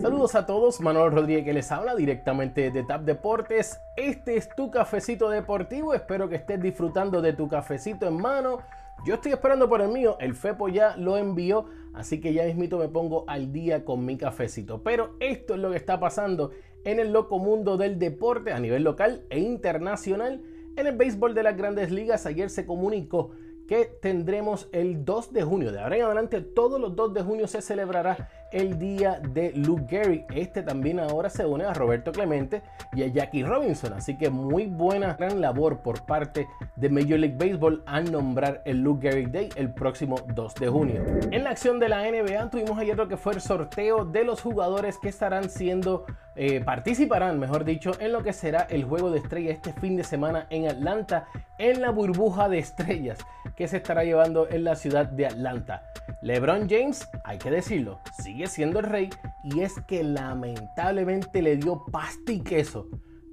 Saludos a todos, Manuel Rodríguez que les habla directamente de TAP Deportes. Este es tu cafecito deportivo, espero que estés disfrutando de tu cafecito en mano. Yo estoy esperando por el mío, el Fepo ya lo envió, así que ya mismito me pongo al día con mi cafecito. Pero esto es lo que está pasando en el loco mundo del deporte a nivel local e internacional. En el béisbol de las grandes ligas ayer se comunicó que tendremos el 2 de junio. De ahora en adelante, todos los 2 de junio se celebrará el día de Luke Gary. Este también ahora se une a Roberto Clemente y a Jackie Robinson. Así que muy buena, gran labor por parte de Major League Baseball al nombrar el Luke Gary Day el próximo 2 de junio. En la acción de la NBA tuvimos ayer lo que fue el sorteo de los jugadores que estarán siendo eh, participarán, mejor dicho, en lo que será el juego de estrella este fin de semana en Atlanta, en la burbuja de estrellas que se estará llevando en la ciudad de Atlanta. LeBron James, hay que decirlo, sigue siendo el rey y es que lamentablemente le dio pasta y queso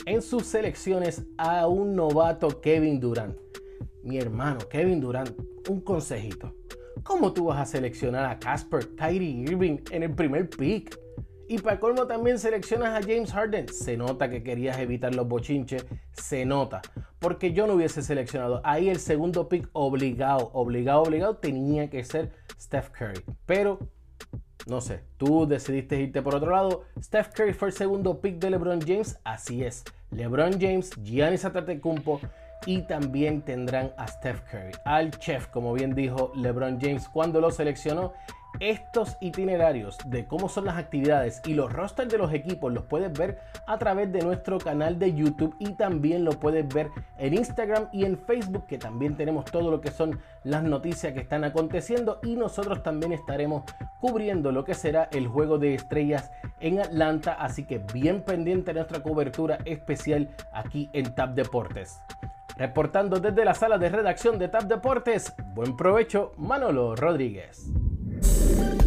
en sus selecciones a un novato Kevin Durant. Mi hermano Kevin Durant, un consejito. ¿Cómo tú vas a seleccionar a Casper Kyrie Irving en el primer pick? Y para colmo también seleccionas a James Harden. Se nota que querías evitar los bochinches. Se nota. Porque yo no hubiese seleccionado. Ahí el segundo pick obligado, obligado, obligado tenía que ser Steph Curry. Pero, no sé, tú decidiste irte por otro lado. Steph Curry fue el segundo pick de LeBron James. Así es. LeBron James, Giannis Antetokounmpo y también tendrán a Steph Curry, al chef, como bien dijo LeBron James cuando lo seleccionó estos itinerarios de cómo son las actividades y los rosters de los equipos los puedes ver a través de nuestro canal de YouTube y también lo puedes ver en Instagram y en Facebook que también tenemos todo lo que son las noticias que están aconteciendo y nosotros también estaremos cubriendo lo que será el juego de estrellas en Atlanta así que bien pendiente de nuestra cobertura especial aquí en TAP Deportes. Reportando desde la sala de redacción de TAP Deportes, buen provecho Manolo Rodríguez. Thank you.